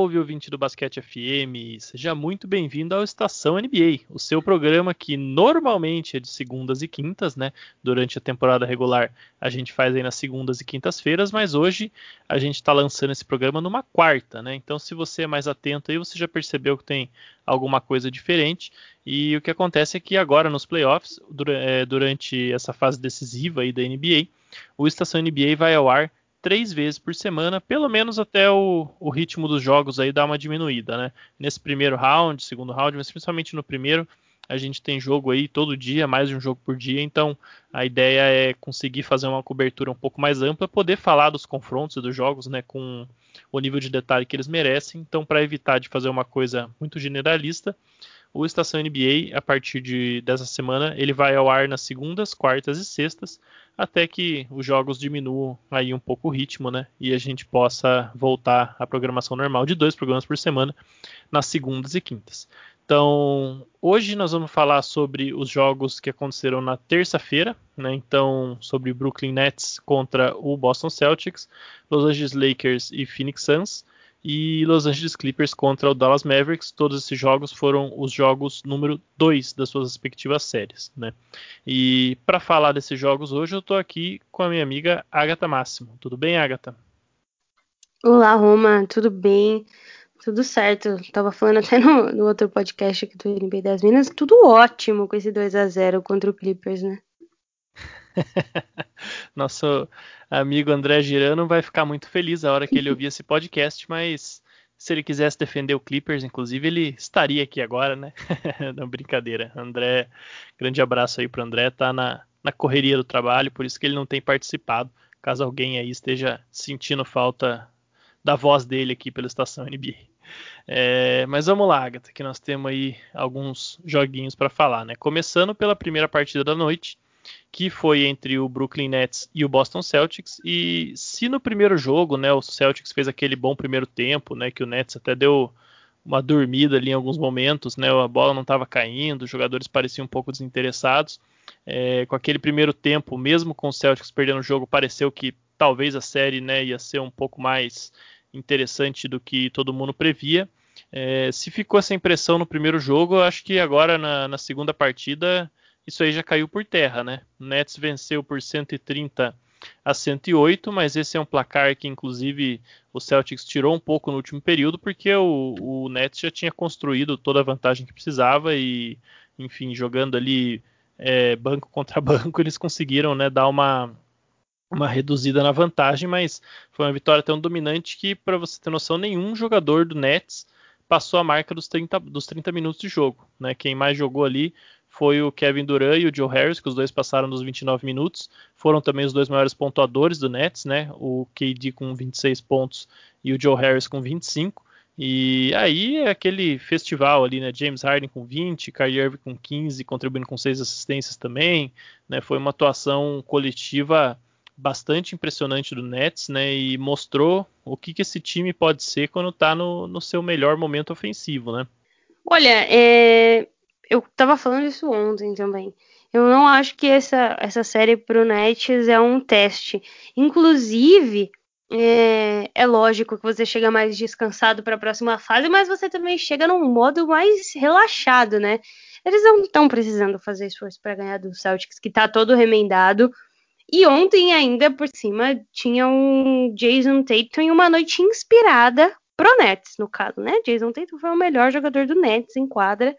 Salve, ouvinte do Basquete FM! Seja muito bem-vindo ao Estação NBA, o seu programa que normalmente é de segundas e quintas, né? Durante a temporada regular a gente faz aí nas segundas e quintas-feiras, mas hoje a gente está lançando esse programa numa quarta, né? Então, se você é mais atento aí, você já percebeu que tem alguma coisa diferente. E o que acontece é que agora nos playoffs, é, durante essa fase decisiva aí da NBA, o Estação NBA vai ao ar três vezes por semana, pelo menos até o, o, ritmo dos jogos aí dar uma diminuída, né? Nesse primeiro round, segundo round, mas principalmente no primeiro, a gente tem jogo aí todo dia, mais de um jogo por dia, então a ideia é conseguir fazer uma cobertura um pouco mais ampla, poder falar dos confrontos e dos jogos, né, com o nível de detalhe que eles merecem. Então, para evitar de fazer uma coisa muito generalista, o Estação NBA, a partir de, dessa semana, ele vai ao ar nas segundas, quartas e sextas, até que os jogos diminuam aí um pouco o ritmo, né? E a gente possa voltar à programação normal de dois programas por semana nas segundas e quintas. Então, hoje nós vamos falar sobre os jogos que aconteceram na terça-feira, né? Então, sobre Brooklyn Nets contra o Boston Celtics, Los Angeles Lakers e Phoenix Suns e Los Angeles Clippers contra o Dallas Mavericks. Todos esses jogos foram os jogos número 2 das suas respectivas séries. Né? E para falar desses jogos hoje, eu estou aqui com a minha amiga Agatha Máximo. Tudo bem, Agatha? Olá, Roma, tudo bem? Tudo certo. Tava falando até no, no outro podcast aqui do NBA das Minas, tudo ótimo com esse 2 a 0 contra o Clippers, né? Nosso amigo André Girano vai ficar muito feliz a hora que ele ouvir esse podcast, mas se ele quisesse defender o Clippers, inclusive, ele estaria aqui agora, né? Não, brincadeira. André, grande abraço aí pro André, tá na, na correria do trabalho, por isso que ele não tem participado. Caso alguém aí esteja sentindo falta da voz dele aqui pela estação NBA. É, mas vamos lá, Agatha, que nós temos aí alguns joguinhos para falar, né? Começando pela primeira partida da noite, que foi entre o Brooklyn Nets e o Boston Celtics. E se no primeiro jogo, né, o Celtics fez aquele bom primeiro tempo, né, que o Nets até deu uma dormida ali em alguns momentos, né, a bola não estava caindo, os jogadores pareciam um pouco desinteressados. É, com aquele primeiro tempo, mesmo com o Celtics perdendo o jogo, pareceu que talvez a série né, ia ser um pouco mais interessante do que todo mundo previa. É, se ficou essa impressão no primeiro jogo, acho que agora na, na segunda partida isso aí já caiu por terra, né? O Nets venceu por 130 a 108, mas esse é um placar que inclusive o Celtics tirou um pouco no último período porque o, o Nets já tinha construído toda a vantagem que precisava e, enfim, jogando ali é, banco contra banco, eles conseguiram né, dar uma, uma reduzida na vantagem, mas foi uma vitória tão dominante que, para você ter noção, nenhum jogador do Nets passou a marca dos 30, dos 30 minutos de jogo. Né? Quem mais jogou ali foi o Kevin Durant e o Joe Harris, que os dois passaram dos 29 minutos. Foram também os dois maiores pontuadores do Nets, né? O KD com 26 pontos e o Joe Harris com 25. E aí é aquele festival ali, né? James Harden com 20, Kyrie Irving com 15, contribuindo com 6 assistências também, né? Foi uma atuação coletiva bastante impressionante do Nets, né? E mostrou o que, que esse time pode ser quando está no, no seu melhor momento ofensivo, né? Olha, é, eu tava falando isso ontem também. Eu não acho que essa, essa série pro Nets é um teste. Inclusive, é, é lógico que você chega mais descansado para a próxima fase, mas você também chega num modo mais relaxado, né? Eles não estão precisando fazer esforço para ganhar do Celtics, que tá todo remendado. E ontem, ainda por cima, tinha um Jason Tatum em uma noite inspirada pro Nets, no caso, né? Jason Tatum foi o melhor jogador do Nets em quadra.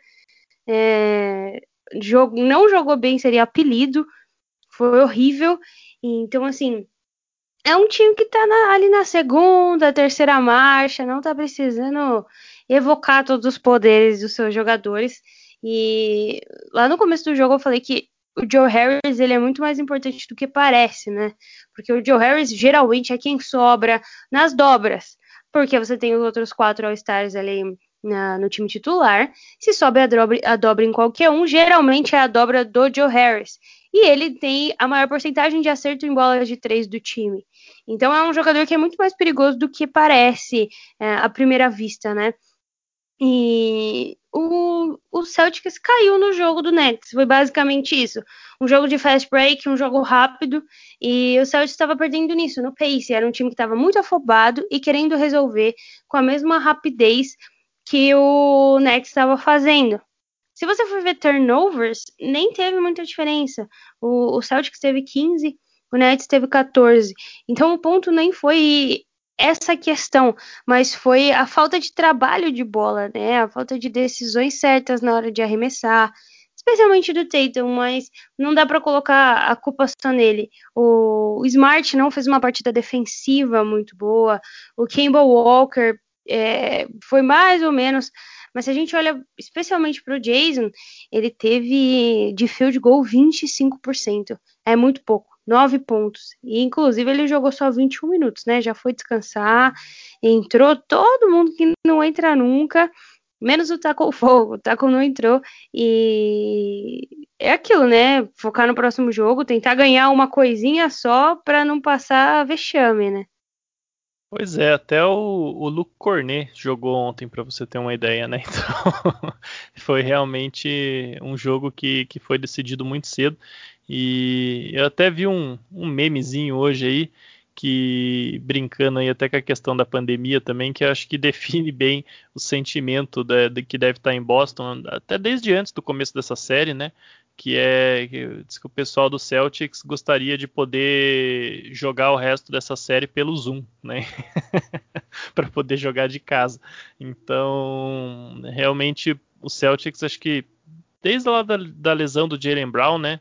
É, jogo, não jogou bem, seria apelido. Foi horrível. Então, assim, é um time que tá na, ali na segunda, terceira marcha, não tá precisando evocar todos os poderes dos seus jogadores. E lá no começo do jogo eu falei que o Joe Harris ele é muito mais importante do que parece, né? Porque o Joe Harris geralmente é quem sobra nas dobras, porque você tem os outros quatro All-Stars ali na, no time titular. Se sobe a dobra, a dobra em qualquer um, geralmente é a dobra do Joe Harris. E ele tem a maior porcentagem de acerto em bolas de três do time. Então é um jogador que é muito mais perigoso do que parece é, à primeira vista, né? E o, o Celtics caiu no jogo do Nets. Foi basicamente isso. Um jogo de fast break, um jogo rápido. E o Celtics estava perdendo nisso, no pace. Era um time que estava muito afobado e querendo resolver com a mesma rapidez que o Nets estava fazendo. Se você for ver turnovers, nem teve muita diferença. O, o Celtics teve 15, o Nets teve 14. Então o ponto nem foi essa questão, mas foi a falta de trabalho de bola, né? A falta de decisões certas na hora de arremessar, especialmente do Tatum, mas não dá para colocar a culpa só nele. O, Smart não fez uma partida defensiva muito boa, o Campbell Walker é, foi mais ou menos, mas se a gente olha especialmente para o Jason, ele teve de field goal 25%, é muito pouco. 9 pontos. E, inclusive, ele jogou só 21 minutos, né? Já foi descansar. Entrou todo mundo que não entra nunca, menos o Taco Fogo. O Taco não entrou. E é aquilo, né? Focar no próximo jogo, tentar ganhar uma coisinha só para não passar vexame, né? Pois é, até o, o Luke Cornet jogou ontem, para você ter uma ideia, né? Então, foi realmente um jogo que, que foi decidido muito cedo. E eu até vi um, um memezinho hoje aí, que brincando aí até com a questão da pandemia também, que acho que define bem o sentimento de, de, que deve estar em Boston, até desde antes do começo dessa série, né? Que é que que o pessoal do Celtics gostaria de poder jogar o resto dessa série pelo Zoom, né? para poder jogar de casa. Então, realmente o Celtics acho que desde lá da, da lesão do Jalen Brown, né?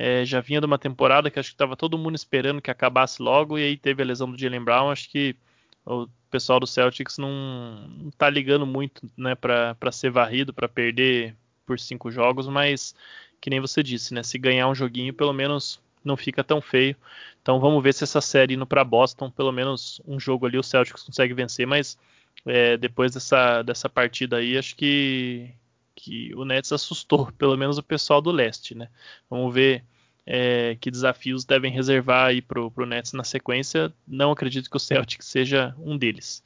É, já vinha de uma temporada que acho que estava todo mundo esperando que acabasse logo, e aí teve a lesão do Jalen Brown. Acho que o pessoal do Celtics não, não tá ligando muito né, para ser varrido, para perder por cinco jogos, mas que nem você disse, né? Se ganhar um joguinho, pelo menos não fica tão feio. Então vamos ver se essa série indo para Boston, pelo menos um jogo ali o Celtics consegue vencer, mas é, depois dessa, dessa partida aí, acho que, que o Nets assustou, pelo menos o pessoal do leste, né? Vamos ver é, que desafios devem reservar aí pro, pro Nets na sequência. Não acredito que o Celtic seja um deles.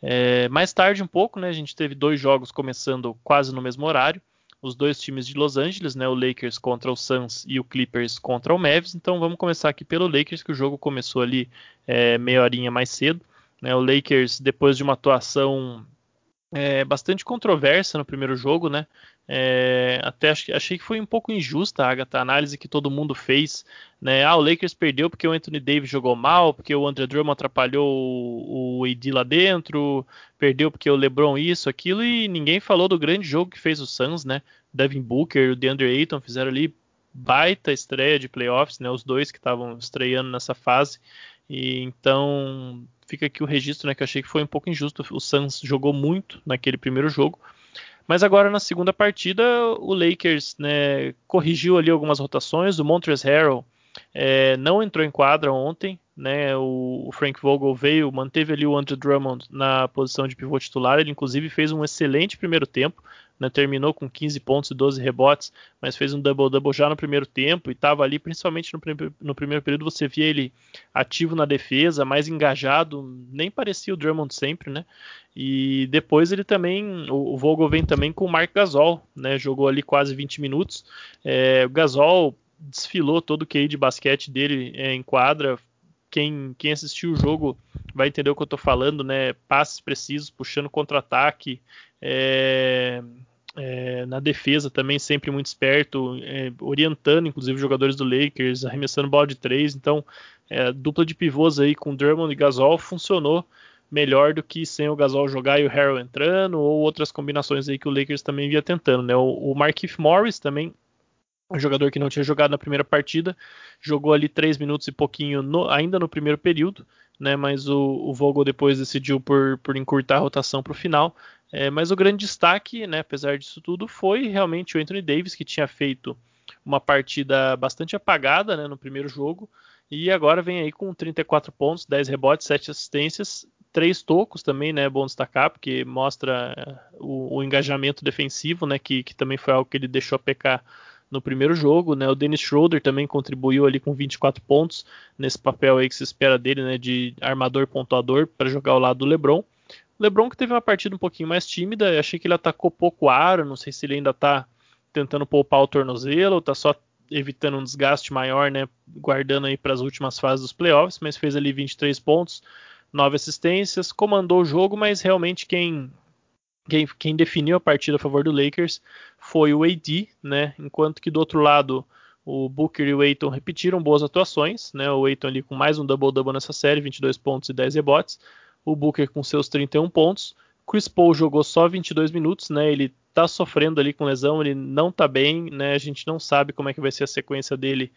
É, mais tarde um pouco, né? A gente teve dois jogos começando quase no mesmo horário. Os dois times de Los Angeles, né? O Lakers contra o Suns e o Clippers contra o Mavs. Então vamos começar aqui pelo Lakers, que o jogo começou ali é, meia horinha mais cedo. Né, o Lakers, depois de uma atuação é, bastante controversa no primeiro jogo, né? É, até achei, que foi um pouco injusta, Agatha, a análise que todo mundo fez. Né? Ah, o Lakers perdeu porque o Anthony Davis jogou mal, porque o Andre Drummond atrapalhou o, o AD lá dentro, perdeu porque o LeBron isso, aquilo, e ninguém falou do grande jogo que fez o Suns, né? Devin Booker, o DeAndre Ayton fizeram ali baita estreia de playoffs, né? Os dois que estavam estreando nessa fase. E então fica aqui o registro, né, que eu achei que foi um pouco injusto. O Suns jogou muito naquele primeiro jogo, mas agora na segunda partida o Lakers né, corrigiu ali algumas rotações. O Montrezl Harrell é, não entrou em quadra ontem, né? O, Frank Vogel veio, manteve ali o Andrew Drummond na posição de pivô titular. Ele inclusive fez um excelente primeiro tempo né, terminou com 15 pontos e 12 rebotes, mas fez um double-double já no primeiro tempo e estava ali, principalmente no, no, primeiro período, você via ele ativo na defesa, mais engajado, nem parecia o Drummond sempre, né? E depois ele também, o, o Vogel vem também com o Mark Gasol, né? Jogou ali quase 20 minutos. É, o Gasol desfilou todo o QI de basquete dele é, em quadra, quem, quem, assistiu o jogo vai entender o que eu estou falando, né? Passes precisos, puxando contra-ataque, é, é, na defesa também sempre muito esperto, é, orientando inclusive os jogadores do Lakers, arremessando bola de três. Então, é, dupla de pivôs aí com Drummond e Gasol funcionou melhor do que sem o Gasol jogar e o Harrell entrando, ou outras combinações aí que o Lakers também via tentando. Né? O, o Markif Morris também, um jogador que não tinha jogado na primeira partida, jogou ali três minutos e pouquinho no, ainda no primeiro período. Né, mas o, o Vogel depois decidiu por, por encurtar a rotação para o final. É, mas o grande destaque, né, apesar disso tudo, foi realmente o Anthony Davis, que tinha feito uma partida bastante apagada né, no primeiro jogo, e agora vem aí com 34 pontos, 10 rebotes, 7 assistências, 3 tocos também, né, bom destacar, porque mostra é, o, o engajamento defensivo, né, que, que, também foi algo que ele deixou a pecar no primeiro jogo, né, o Dennis Schroeder também contribuiu ali com 24 pontos, nesse papel aí que se espera dele, né, de armador pontuador para jogar ao lado do LeBron, LeBron que teve uma partida um pouquinho mais tímida, achei que ele atacou pouco aro, não sei se ele ainda está tentando poupar o tornozelo, está só evitando um desgaste maior, né, guardando aí para as últimas fases dos playoffs, mas fez ali 23 pontos, 9 assistências, comandou o jogo, mas realmente quem quem, quem, definiu a partida a favor do Lakers foi o AD, né? Enquanto que do outro lado o Booker e o Aiton repetiram boas atuações, né? O Aiton ali com mais um double-double nessa série, 22 pontos e 10 rebotes. O Booker com seus 31 pontos. Chris Paul jogou só 22 minutos, né? Ele tá sofrendo ali com lesão, ele não tá bem, né? A gente não sabe como é que vai ser a sequência dele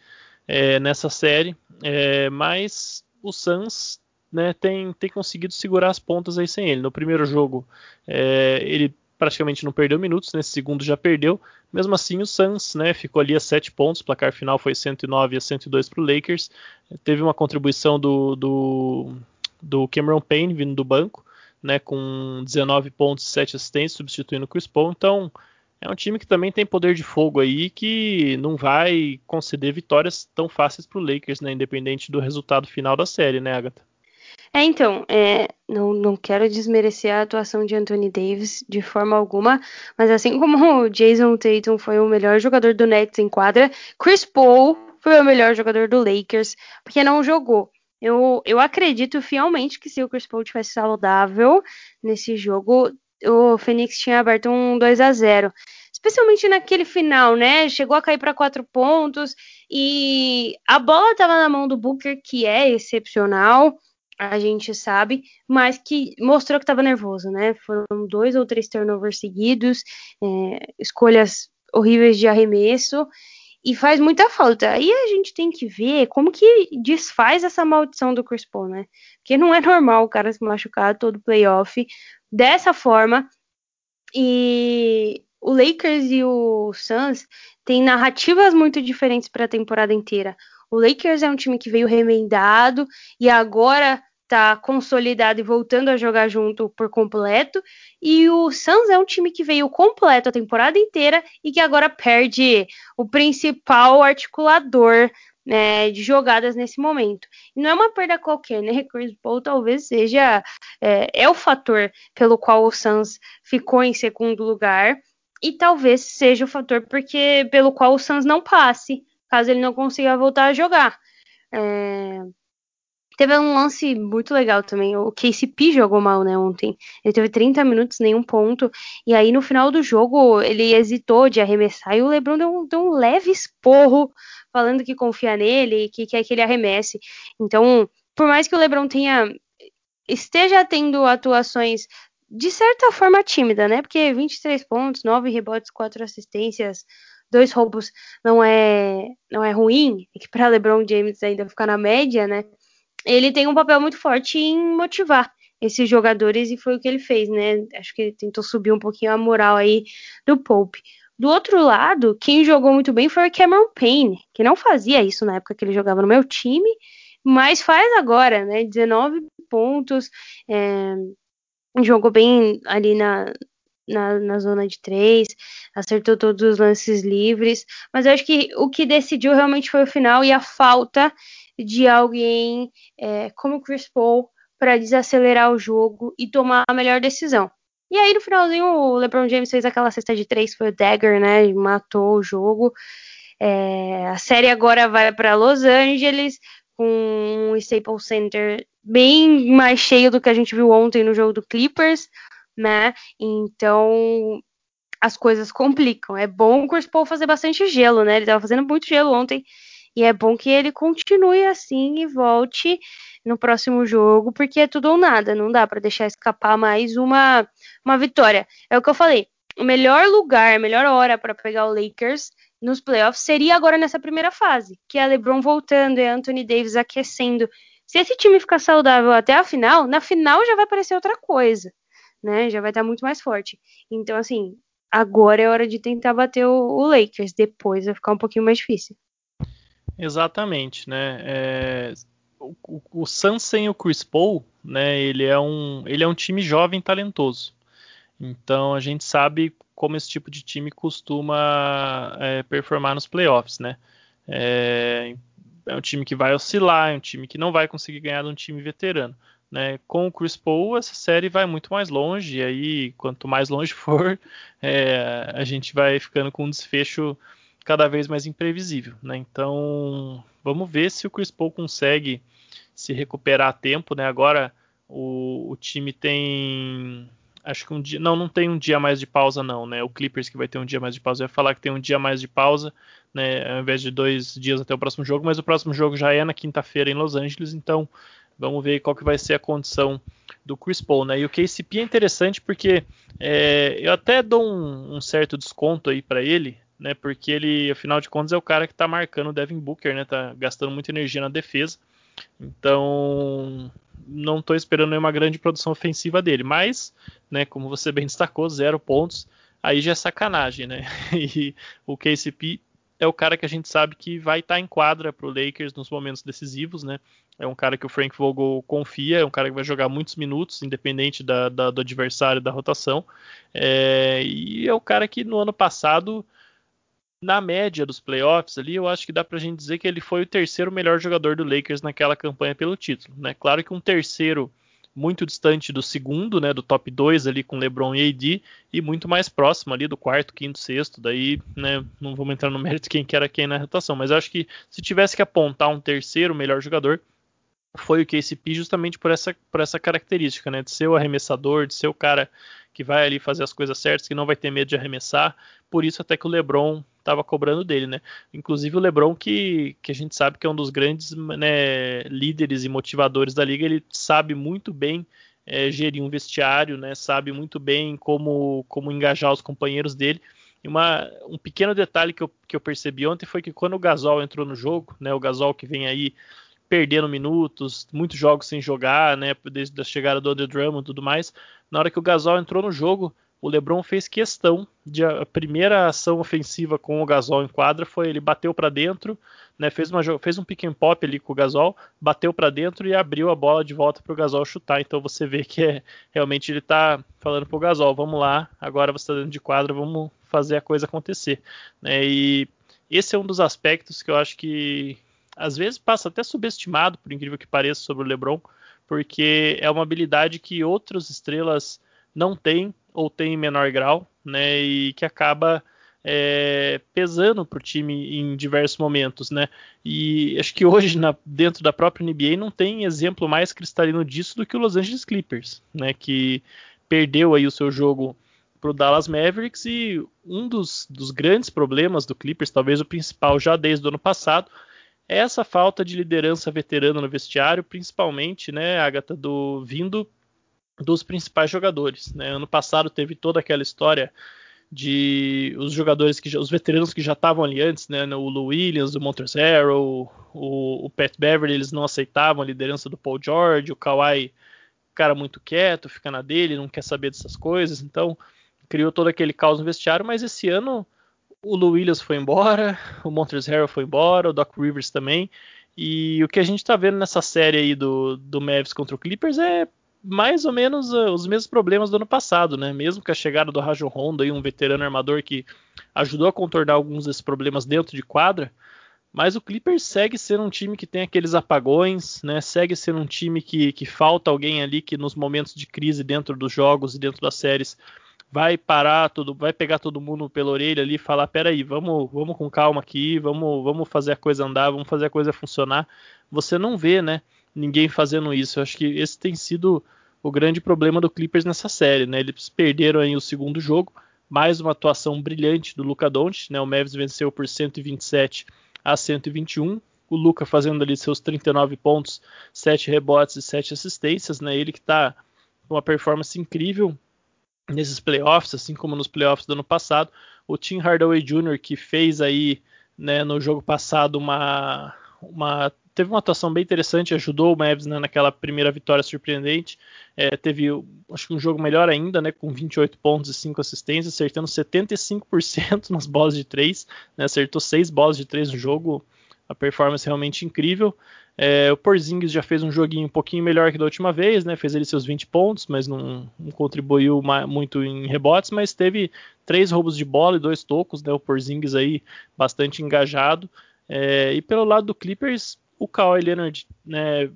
é, nessa série, é, mas o Suns né, tem, tem conseguido segurar as pontas aí sem ele. No primeiro jogo, é, ele praticamente não perdeu minutos, nesse segundo já perdeu. Mesmo assim, o Suns né, ficou ali a 7 pontos, o placar final foi 109 a 102 para o Lakers. Teve uma contribuição do, do, do, Cameron Payne vindo do banco, né, com 19 pontos e 7 assistências, substituindo o Chris Paul. Então, é um time que também tem poder de fogo aí, que não vai conceder vitórias tão fáceis para o Lakers, né, independente do resultado final da série, né, Agatha? É, então, é, não, não quero desmerecer a atuação de Anthony Davis de forma alguma, mas assim como o Jason Tatum foi o melhor jogador do Nets em quadra, Chris Paul foi o melhor jogador do Lakers, porque não jogou. Eu, eu acredito fielmente que se o Chris Paul tivesse saudável nesse jogo, o Phoenix tinha aberto um 2 a 0 especialmente naquele final, né? Chegou a cair para quatro pontos e a bola estava na mão do Booker, que é excepcional a gente sabe, mas que mostrou que estava nervoso, né? Foram dois ou três turnovers seguidos, é, escolhas horríveis de arremesso, e faz muita falta. Aí a gente tem que ver como que desfaz essa maldição do Chris Paul, né? Porque não é normal o cara se machucar todo playoff dessa forma. E o Lakers e o Suns têm narrativas muito diferentes para a temporada inteira. O Lakers é um time que veio remendado e agora tá consolidado e voltando a jogar junto por completo. E o Suns é um time que veio completo a temporada inteira e que agora perde o principal articulador né, de jogadas nesse momento. E não é uma perda qualquer, né? Chris Paul talvez seja é, é o fator pelo qual o Suns ficou em segundo lugar e talvez seja o fator porque pelo qual o Suns não passe caso ele não consiga voltar a jogar. É... Teve um lance muito legal também. O KCP jogou mal, né, ontem. Ele teve 30 minutos, nenhum ponto. E aí, no final do jogo, ele hesitou de arremessar. E o LeBron deu um, deu um leve esporro, falando que confia nele, que quer que ele arremesse. Então, por mais que o LeBron tenha esteja tendo atuações de certa forma tímida, né? Porque 23 pontos, 9 rebotes, 4 assistências, dois roubos não é não é ruim, é que para LeBron James ainda ficar na média, né? Ele tem um papel muito forte em motivar esses jogadores e foi o que ele fez, né? Acho que ele tentou subir um pouquinho a moral aí do Pope. Do outro lado, quem jogou muito bem foi o Cameron Payne, que não fazia isso na época que ele jogava no meu time, mas faz agora, né? 19 pontos, é, jogou bem ali na, na, na zona de três, acertou todos os lances livres, mas eu acho que o que decidiu realmente foi o final e a falta de alguém é, como Chris Paul para desacelerar o jogo e tomar a melhor decisão. E aí no finalzinho o LeBron James fez aquela cesta de três, foi o dagger, né? Matou o jogo. É, a série agora vai para Los Angeles com o Staples Center bem mais cheio do que a gente viu ontem no jogo do Clippers né? Então as coisas complicam. É bom o Chris Paul fazer bastante gelo, né? Ele estava fazendo muito gelo ontem. E é bom que ele continue assim e volte no próximo jogo, porque é tudo ou nada. Não dá para deixar escapar mais uma, uma vitória. É o que eu falei. O melhor lugar, a melhor hora para pegar o Lakers nos playoffs seria agora nessa primeira fase, que é LeBron voltando e Anthony Davis aquecendo. Se esse time ficar saudável até a final, na final já vai aparecer outra coisa né? Já vai estar muito mais forte. Então, assim, agora é hora de tentar bater o, o Lakers. Depois vai ficar um pouquinho mais difícil. Exatamente, né? É, o, o Suns sem o Chris Paul, né? Ele é um, ele é um time jovem talentoso. Então a gente sabe como esse tipo de time costuma é, performar nos playoffs, né? É, é um time que vai oscilar, é um time que não vai conseguir ganhar de um time veterano. né? Com o Chris Paul, essa série vai muito mais longe, e aí, quanto mais longe for, é, a gente vai ficando com um desfecho cada vez mais imprevisível, né? Então, vamos ver se o Chris Paul consegue se recuperar a tempo, né? Agora o, o time tem acho que um dia. Não, não tem um dia mais de pausa, não, né? O Clippers que vai ter um dia mais de pausa. Eu ia falar que tem um dia mais de pausa, né? Ao invés de dois dias até o próximo jogo, mas o próximo jogo já é na quinta-feira em Los Angeles, então vamos ver qual que vai ser a condição do Chris Paul, né? E o KCP é interessante porque é, eu até dou um, um certo desconto aí para ele, né? Porque ele, afinal de contas, é o cara que tá marcando o Devin Booker, né? Tá gastando muita energia na defesa. Então, não estou esperando nenhuma grande produção ofensiva dele, mas, né, como você bem destacou, zero pontos, aí já é sacanagem, né? E o KCP é o cara que a gente sabe que vai estar tá em quadra para o Lakers nos momentos decisivos, né? É um cara que o Frank Vogel confia, é um cara que vai jogar muitos minutos, independente da, da, do adversário da rotação. É, e é o cara que no ano passado na média dos playoffs ali, eu acho que dá pra gente dizer que ele foi o terceiro melhor jogador do Lakers naquela campanha pelo título, né? Claro que um terceiro muito distante do segundo, né, do top 2 ali com LeBron e AD, e muito mais próximo ali do quarto, quinto, sexto, daí, né, não vamos entrar no mérito quem que era quem na rotação, mas acho que se tivesse que apontar um terceiro melhor jogador, foi o KCP justamente por essa, por essa característica, né, de ser o arremessador, de ser o cara que vai ali fazer as coisas certas, que não vai ter medo de arremessar, por isso até que o LeBron estava cobrando dele, né? Inclusive o LeBron, que, que a gente sabe que é um dos grandes né, líderes e motivadores da liga, ele sabe muito bem é, gerir um vestiário, né? Sabe muito bem como, como engajar os companheiros dele. E uma, um pequeno detalhe que eu, que eu percebi ontem foi que quando o Gasol entrou no jogo, né? O Gasol que vem aí perdendo minutos, muitos jogos sem jogar, né? Desde a chegada do Andre Drummond e tudo mais. Na hora que o Gasol entrou no jogo, o LeBron fez questão de a primeira ação ofensiva com o Gasol em quadra foi ele bateu para dentro, né, fez, uma, fez um pick and pop ali com o Gasol, bateu para dentro e abriu a bola de volta para o Gasol chutar. Então você vê que é, realmente ele está falando para o Gasol, vamos lá, agora você está dentro de quadra, vamos fazer a coisa acontecer. Né, e esse é um dos aspectos que eu acho que às vezes passa até subestimado, por incrível que pareça, sobre o LeBron, porque é uma habilidade que outras estrelas não têm ou tem em menor grau, né? E que acaba é, pesando para o time em diversos momentos, né? E acho que hoje, na, dentro da própria NBA, não tem exemplo mais cristalino disso do que o Los Angeles Clippers, né? Que perdeu aí o seu jogo para o Dallas Mavericks e um dos, dos grandes problemas do Clippers, talvez o principal já desde o ano passado, essa falta de liderança veterana no vestiário, principalmente, né, Agatha, do vindo dos principais jogadores. Né? Ano passado teve toda aquela história de os jogadores que os veteranos que já estavam ali antes, né, o Lou Williams, o Montrezl, o, o Pat Beverly, eles não aceitavam a liderança do Paul George, o Kawhi, cara muito quieto, fica na dele, não quer saber dessas coisas, então criou todo aquele caos no vestiário, mas esse ano o Lou Williams foi embora, o Montrezl foi embora, o Doc Rivers também, e o que a gente está vendo nessa série aí do, do Mavs contra o Clippers é mais ou menos uh, os mesmos problemas do ano passado, né? Mesmo com a chegada do Rajon Rondo, aí, um veterano armador que ajudou a contornar alguns desses problemas dentro de quadra, mas o Clippers segue sendo um time que tem aqueles apagões, né? Segue sendo um time que, que falta alguém ali que nos momentos de crise dentro dos jogos e dentro das séries vai parar tudo, vai pegar todo mundo pela orelha ali e falar, peraí, vamos, vamos com calma aqui, vamos, vamos fazer a coisa andar, vamos fazer a coisa funcionar. Você não vê, né? Ninguém fazendo isso. Eu acho que esse tem sido o grande problema do Clippers nessa série, né? Eles perderam aí o segundo jogo, mais uma atuação brilhante do Luca Doncic, né? O Mavs venceu por 127 a 121. O Luca fazendo ali seus 39 pontos, 7 rebotes e 7 assistências, né? Ele que está com uma performance incrível nesses playoffs, assim como nos playoffs do ano passado. O Tim Hardaway Jr., que fez aí né, no jogo passado uma, uma teve uma atuação bem interessante, ajudou o Mavs né, naquela primeira vitória surpreendente. É, teve, acho que um jogo melhor ainda, né, com 28 pontos e 5 assistências, acertando 75% nas bolas de 3, né, acertou 6 bolas de 3 no jogo, a performance realmente incrível. É, o Porzingis já fez um joguinho um pouquinho melhor que da última vez, né, fez ele seus 20 pontos, mas não, não contribuiu muito em rebotes, mas teve três roubos de bola e dois tocos, né, o Porzingis aí bastante engajado. É, e pelo lado do Clippers, o Kawhi Leonard, né,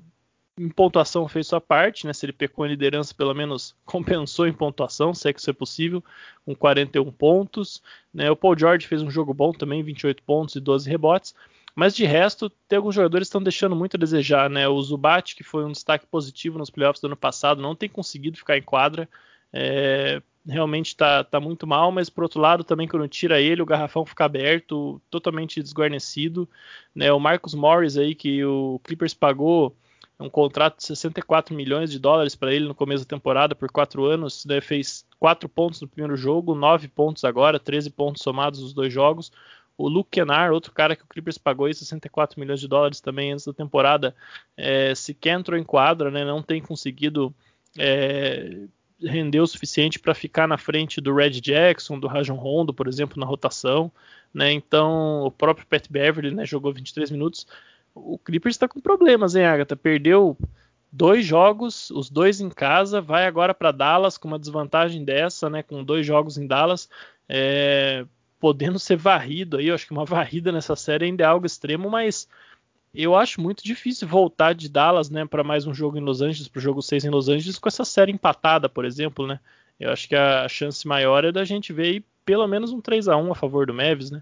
em pontuação fez sua parte, né? Se ele pecou em liderança, pelo menos compensou em pontuação, se é que isso é possível, com 41 pontos. Né? O Paul George fez um jogo bom também, 28 pontos e 12 rebotes. Mas de resto, tem alguns jogadores que estão deixando muito a desejar, né? O Zubat, que foi um destaque positivo nos playoffs do ano passado, não tem conseguido ficar em quadra. É, realmente está tá muito mal, mas por outro lado, também quando tira ele, o garrafão fica aberto, totalmente desguarnecido. Né? O Marcus Morris aí, que o Clippers pagou um contrato de 64 milhões de dólares para ele no começo da temporada por quatro anos, né? fez quatro pontos no primeiro jogo, nove pontos agora, 13 pontos somados nos dois jogos. O Luke Kennard, outro cara que o Clippers pagou aí 64 milhões de dólares também antes da temporada, é, sequer entrou em quadra, né, não tem conseguido é, render o suficiente para ficar na frente do Red Jackson, do Rajon Rondo, por exemplo, na rotação. Né, então, o próprio Pat Beverly né, jogou 23 minutos. O Clippers está com problemas, hein, Agatha? Perdeu dois jogos, os dois em casa, vai agora para Dallas com uma desvantagem dessa, né, com dois jogos em Dallas. É, podendo ser varrido aí, eu acho que uma varrida nessa série ainda é algo extremo, mas eu acho muito difícil voltar de Dallas, né, para mais um jogo em Los Angeles, para o jogo 6 em Los Angeles, com essa série empatada, por exemplo, né? Eu acho que a chance maior é da gente ver aí pelo menos um 3 a 1 a favor do Mavis, né?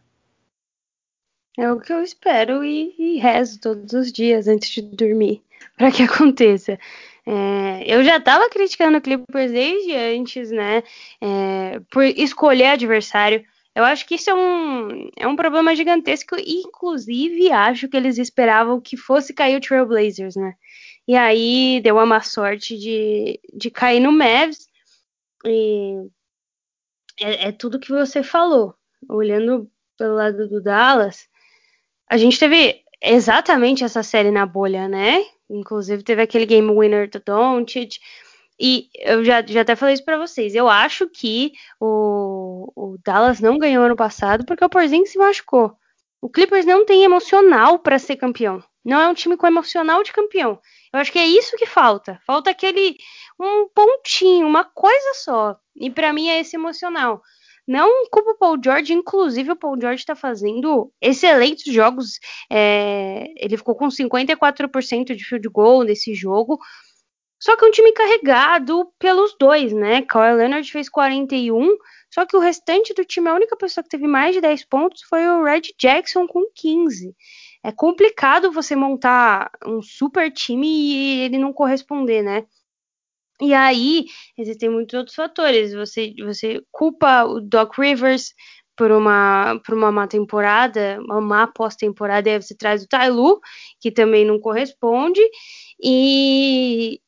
É o que eu espero e, e rezo todos os dias antes de dormir para que aconteça. É, eu já estava criticando o Clippers desde antes, né? É, por escolher adversário. Eu acho que isso é um, é um problema gigantesco, inclusive acho que eles esperavam que fosse cair o Trailblazers, né? E aí deu uma má sorte de, de cair no Mavs. E é, é tudo que você falou. Olhando pelo lado do Dallas, a gente teve exatamente essa série na bolha, né? Inclusive teve aquele game winner do Doncic. E eu já, já até falei isso para vocês. Eu acho que o, o, Dallas não ganhou ano passado porque o Porzingis se machucou. O Clippers não tem emocional para ser campeão. Não é um time com emocional de campeão. Eu acho que é isso que falta. Falta aquele um pontinho, uma coisa só. E para mim é esse emocional. Não culpa o Paul George, inclusive o Paul George está fazendo excelentes jogos. É, ele ficou com 54% de field goal nesse jogo. Só que é um time carregado pelos dois, né? Kawhi Leonard fez 41, só que o restante do time, a única pessoa que teve mais de 10 pontos foi o Red Jackson com 15. É complicado você montar um super time e ele não corresponder, né? E aí, existem muitos outros fatores. Você, você culpa o Doc Rivers por uma, por uma má temporada, uma má pós-temporada, aí você traz o Tyloo, que também não corresponde. E,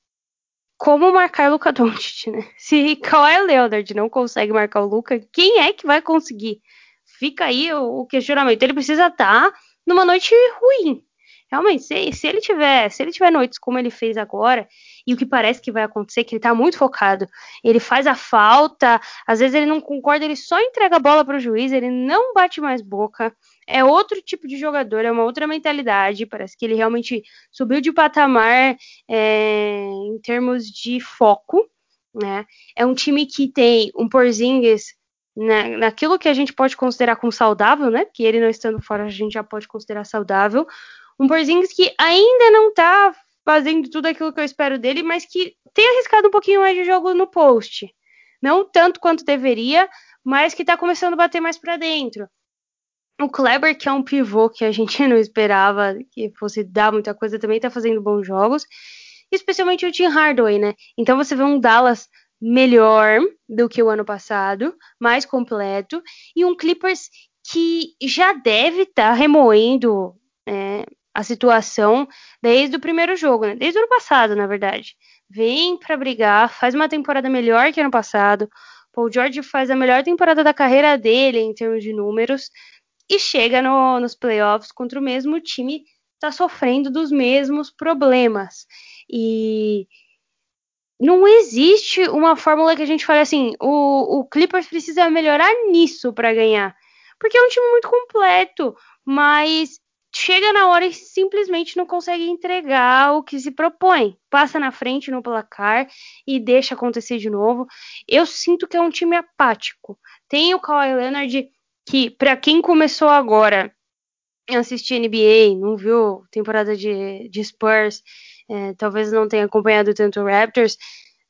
como marcar Luca Doncic, né? Se Kawhi Leonard não consegue marcar o Luca, quem é que vai conseguir? Fica aí o, o questionamento. Ele precisa estar numa noite ruim. Realmente, se, se, ele tiver, se ele tiver noites como ele fez agora, e o que parece que vai acontecer, que ele tá muito focado, ele faz a falta, às vezes ele não concorda, ele só entrega a bola para o juiz, ele não bate mais boca, é outro tipo de jogador, é uma outra mentalidade. Parece que ele realmente subiu de patamar é, em termos de foco. Né? É um time que tem um Porzingis na, naquilo que a gente pode considerar como saudável, né? Que ele não estando fora a gente já pode considerar saudável. Um Porzingis que ainda não tá fazendo tudo aquilo que eu espero dele, mas que tem arriscado um pouquinho mais de jogo no post. Não tanto quanto deveria, mas que tá começando a bater mais para dentro. O Kleber, que é um pivô que a gente não esperava que fosse dar muita coisa, também tá fazendo bons jogos. Especialmente o Tim Hardaway, né? Então você vê um Dallas melhor do que o ano passado, mais completo, e um Clippers que já deve estar tá remoendo é, a situação desde o primeiro jogo, né? Desde o ano passado, na verdade. Vem para brigar, faz uma temporada melhor que ano passado. Paul George faz a melhor temporada da carreira dele em termos de números e chega no, nos playoffs contra o mesmo time está sofrendo dos mesmos problemas. E não existe uma fórmula que a gente fale assim, o, o Clippers precisa melhorar nisso para ganhar. Porque é um time muito completo, mas chega na hora e simplesmente não consegue entregar o que se propõe. Passa na frente no placar e deixa acontecer de novo. Eu sinto que é um time apático. Tem o Kawhi Leonard que para quem começou agora a assistir NBA, não viu temporada de, de Spurs, é, talvez não tenha acompanhado tanto o Raptors,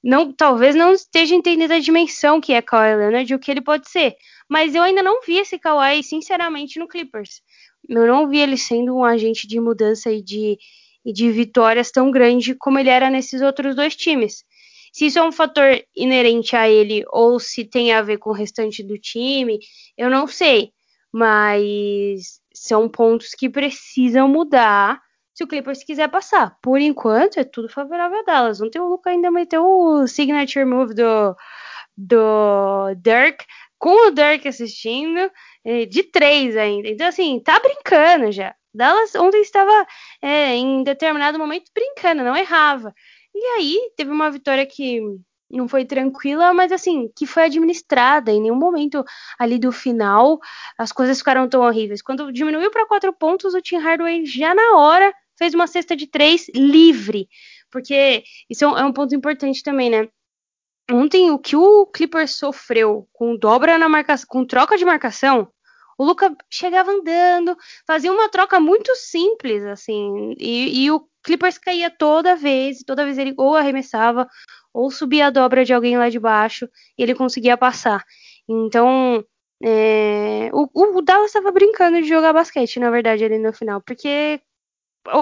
não, talvez não esteja entendendo a dimensão que é Kawhi Leonard e o que ele pode ser. Mas eu ainda não vi esse Kawhi, sinceramente, no Clippers. Eu não vi ele sendo um agente de mudança e de, e de vitórias tão grande como ele era nesses outros dois times. Se isso é um fator inerente a ele ou se tem a ver com o restante do time, eu não sei. Mas são pontos que precisam mudar se o Clippers quiser passar. Por enquanto, é tudo favorável a Dallas. Ontem o Luca ainda meteu o signature move do, do Dirk, com o Dirk assistindo, é, de três ainda. Então, assim, tá brincando já. Dallas ontem estava é, em determinado momento brincando, não errava. E aí teve uma vitória que não foi tranquila, mas assim, que foi administrada. Em nenhum momento ali do final as coisas ficaram tão horríveis. Quando diminuiu para quatro pontos, o Tim Hardaway já na hora fez uma cesta de três livre. Porque isso é um, é um ponto importante também, né? Ontem, o que o Clippers sofreu com dobra na marcação, com troca de marcação, o Luca chegava andando, fazia uma troca muito simples, assim, e, e o Clippers caía toda vez, toda vez ele ou arremessava, ou subia a dobra de alguém lá de baixo, e ele conseguia passar. Então, é, o, o Dallas estava brincando de jogar basquete, na verdade, ali no final, porque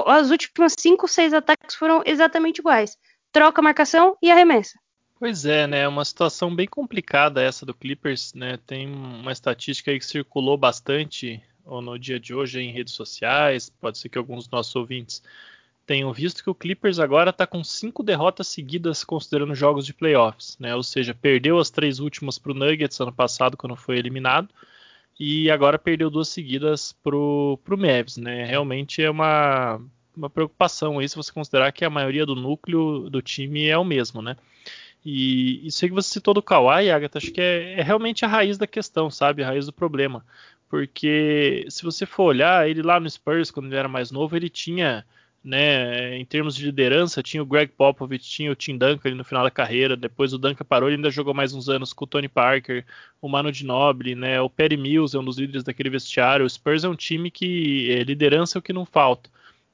as últimas cinco, seis ataques foram exatamente iguais. Troca, marcação e arremessa. Pois é, né? É uma situação bem complicada essa do Clippers, né? Tem uma estatística aí que circulou bastante no dia de hoje em redes sociais. Pode ser que alguns dos nossos ouvintes tenham visto que o Clippers agora está com cinco derrotas seguidas considerando jogos de playoffs, né? Ou seja, perdeu as três últimas para o Nuggets ano passado quando foi eliminado e agora perdeu duas seguidas pro, pro Mavs, né? Realmente é uma, uma preocupação aí se você considerar que a maioria do núcleo do time é o mesmo, né? E isso aí que você citou do Kawhi, Agatha, acho que é, é realmente a raiz da questão, sabe? A raiz do problema. Porque se você for olhar, ele lá no Spurs, quando ele era mais novo, ele tinha né, em termos de liderança, tinha o Greg Popovich, tinha o Tim Duncan ali no final da carreira, depois o Duncan parou, ele ainda jogou mais uns anos com o Tony Parker, o Mano Ginobili, né, o Perry Mills é um dos líderes daquele vestiário, o Spurs é um time que é, liderança é o que não falta.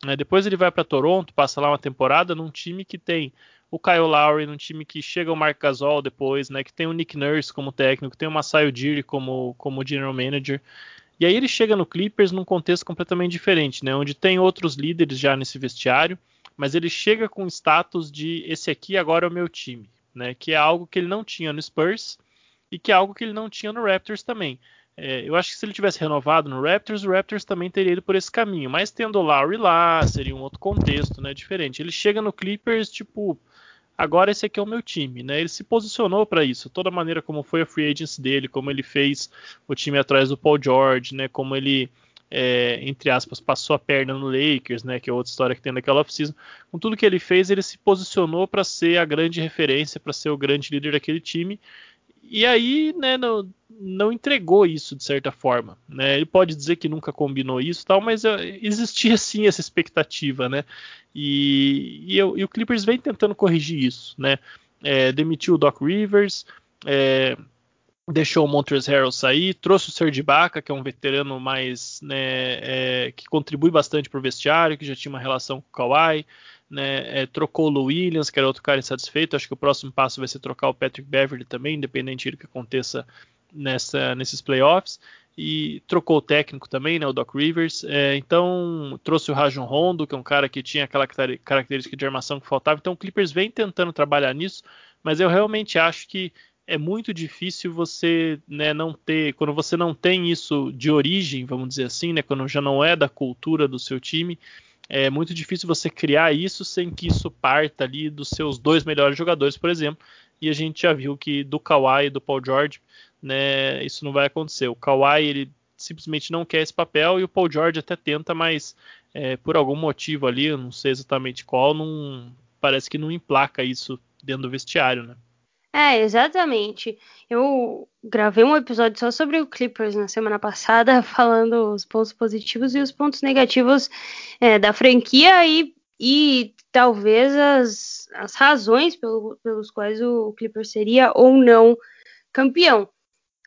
Né, depois ele vai para Toronto, passa lá uma temporada num time que tem o Kyle Lowry, num time que chega o Mark Gasol depois, né, que tem o Nick Nurse como técnico, tem o Masai Ujiri como, como general manager, e aí ele chega no Clippers num contexto completamente diferente, né? Onde tem outros líderes já nesse vestiário, mas ele chega com status de esse aqui agora é o meu time, né? Que é algo que ele não tinha no Spurs e que é algo que ele não tinha no Raptors também. É, eu acho que se ele tivesse renovado no Raptors, o Raptors também teria ido por esse caminho. Mas tendo o Lowry lá, seria um outro contexto, né? Diferente. Ele chega no Clippers, tipo, agora esse aqui é o meu time, né? Ele se posicionou para isso, toda a maneira como foi a free agency dele, como ele fez o time atrás do Paul George, né? Como ele é, entre aspas, passou a perna no Lakers, né, que é outra história que tem naquela off-season. Com tudo que ele fez, ele se posicionou para ser a grande referência, para ser o grande líder daquele time. E aí, né, não, não entregou isso de certa forma. Né? Ele pode dizer que nunca combinou isso, tal, mas é, existia sim essa expectativa, né? E, e, eu, e o Clippers vem tentando corrigir isso, né? É, demitiu o Doc Rivers, é, deixou o Montrezl Harrell sair, trouxe o Serge Ibaka, que é um veterano mais, né, é, que contribui bastante para o vestiário, que já tinha uma relação com o Kawhi, né, é, trocou o Williams, que era outro cara insatisfeito, acho que o próximo passo vai ser trocar o Patrick Beverly também, independente do que aconteça nessa, nesses playoffs, e trocou o técnico também, né, o Doc Rivers. É, então trouxe o Rajon Rondo, que é um cara que tinha aquela característica de armação que faltava. Então o Clippers vem tentando trabalhar nisso, mas eu realmente acho que é muito difícil você né, não ter, quando você não tem isso de origem, vamos dizer assim, né, quando já não é da cultura do seu time, é muito difícil você criar isso sem que isso parta ali dos seus dois melhores jogadores, por exemplo. E a gente já viu que do Kawhi e do Paul George né, isso não vai acontecer. O Kawhi ele simplesmente não quer esse papel e o Paul George até tenta, mas é, por algum motivo ali, eu não sei exatamente qual, não parece que não emplaca isso dentro do vestiário, né? É, exatamente. Eu gravei um episódio só sobre o Clippers na semana passada, falando os pontos positivos e os pontos negativos é, da franquia e, e talvez as, as razões pelo, pelos quais o Clippers seria ou não campeão.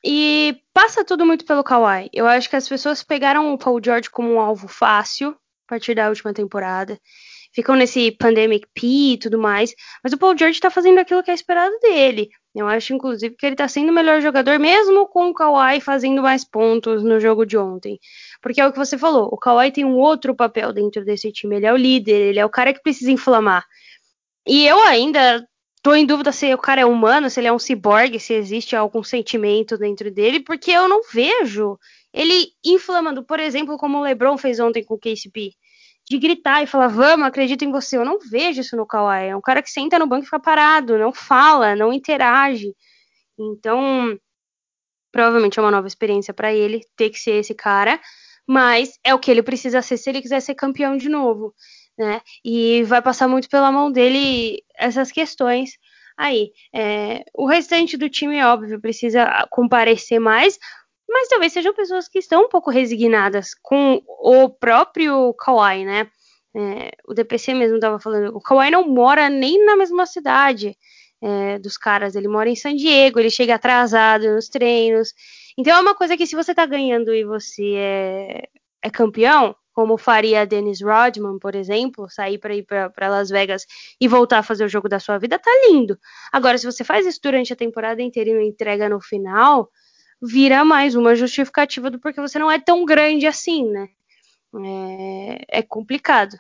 E passa tudo muito pelo Kawhi. Eu acho que as pessoas pegaram o Paul George como um alvo fácil a partir da última temporada. Ficam nesse pandemic P e tudo mais. Mas o Paul George tá fazendo aquilo que é esperado dele. Eu acho, inclusive, que ele tá sendo o melhor jogador, mesmo com o Kawhi fazendo mais pontos no jogo de ontem. Porque é o que você falou, o Kawhi tem um outro papel dentro desse time. Ele é o líder, ele é o cara que precisa inflamar. E eu ainda tô em dúvida se o cara é humano, se ele é um ciborgue, se existe algum sentimento dentro dele, porque eu não vejo ele inflamando, por exemplo, como o LeBron fez ontem com o KCP de gritar e falar, vamos, acredito em você. Eu não vejo isso no Kawhi. É um cara que senta no banco e fica parado, não fala, não interage. Então, provavelmente é uma nova experiência para ele ter que ser esse cara, mas é o que ele precisa ser se ele quiser ser campeão de novo, né? E vai passar muito pela mão dele essas questões aí. É, o restante do time, óbvio, precisa comparecer mais, mas talvez sejam pessoas que estão um pouco resignadas com o próprio Kawhi, né? É, o DPC mesmo estava falando, o Kawhi não mora nem na mesma cidade é, dos caras, ele mora em San Diego, ele chega atrasado nos treinos. Então é uma coisa que se você tá ganhando e você é, é campeão, como faria Dennis Rodman, por exemplo, sair para ir para Las Vegas e voltar a fazer o jogo da sua vida, tá lindo. Agora, se você faz isso durante a temporada inteira e não entrega no final, vira mais uma justificativa do porquê você não é tão grande assim, né? É, é complicado.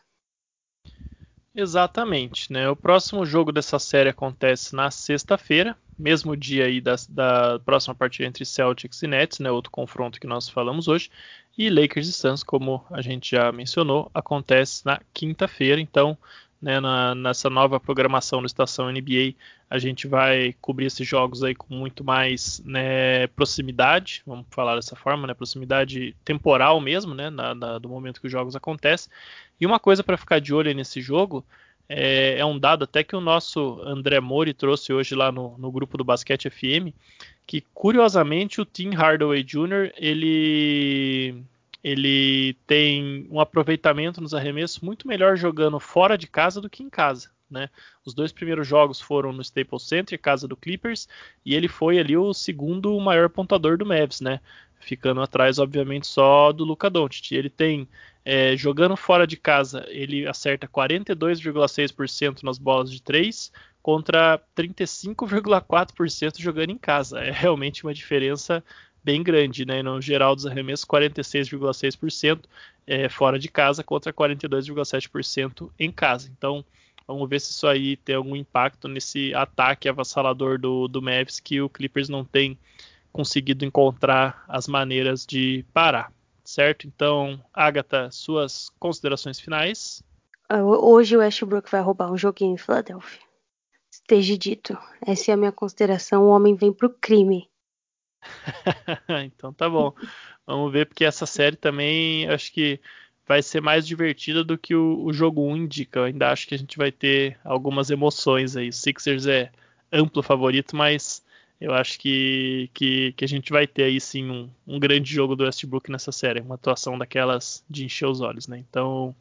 Exatamente, né? O próximo jogo dessa série acontece na sexta-feira, mesmo dia aí da, da, próxima partida entre Celtics e Nets, né? Outro confronto que nós falamos hoje. E Lakers e Suns, como a gente já mencionou, acontece na quinta-feira. Então, né, na, nessa nova programação do Estação NBA, a gente vai cobrir esses jogos aí com muito mais né, proximidade, vamos falar dessa forma, né, proximidade temporal mesmo, né, na, na, do momento que os jogos acontecem. E uma coisa para ficar de olho nesse jogo é, é, um dado até que o nosso André Mori trouxe hoje lá no, no grupo do Basquete FM, que curiosamente o Tim Hardaway Jr. ele ele tem um aproveitamento nos arremessos muito melhor jogando fora de casa do que em casa. Né? Os dois primeiros jogos foram no Staples Center, casa do Clippers, e ele foi ali o segundo maior pontuador do Mavs, né? ficando atrás, obviamente, só do Luca Doncic. Ele tem, é, jogando fora de casa, ele acerta 42,6% nas bolas de 3 contra 35,4% jogando em casa. É realmente uma diferença bem grande, né? No geral dos arremessos, 46,6% é, fora de casa contra 42,7% em casa. Então, vamos ver se isso aí tem algum impacto nesse ataque avassalador do, do Mavs que o Clippers não tem conseguido encontrar as maneiras de parar, certo? Então, Agatha, suas considerações finais? Ah, hoje o Westbrook vai roubar um joguinho em Filadélfia. Esteja dito. Essa é a minha consideração. O homem vem pro crime. então tá bom. Vamos ver, porque essa série também acho que vai ser mais divertida do que o, o jogo 1 indica. Eu ainda acho que a gente vai ter algumas emoções aí. O Sixers é amplo favorito, mas eu acho que, que, que a gente vai ter aí sim um, um, grande jogo do Westbrook nessa série. Uma atuação daquelas de encher os olhos, né? Então,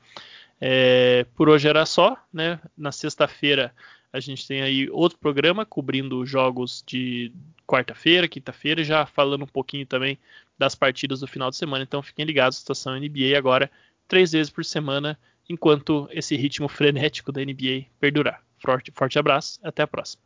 é, por hoje era só, né? Na sexta-feira a gente tem aí outro programa cobrindo jogos de quarta-feira, quinta-feira, já falando um pouquinho também das partidas do final de semana. Então fiquem ligados, situação NBA agora três vezes por semana, enquanto esse ritmo frenético da NBA perdurar. Forte, forte abraço, até a próxima.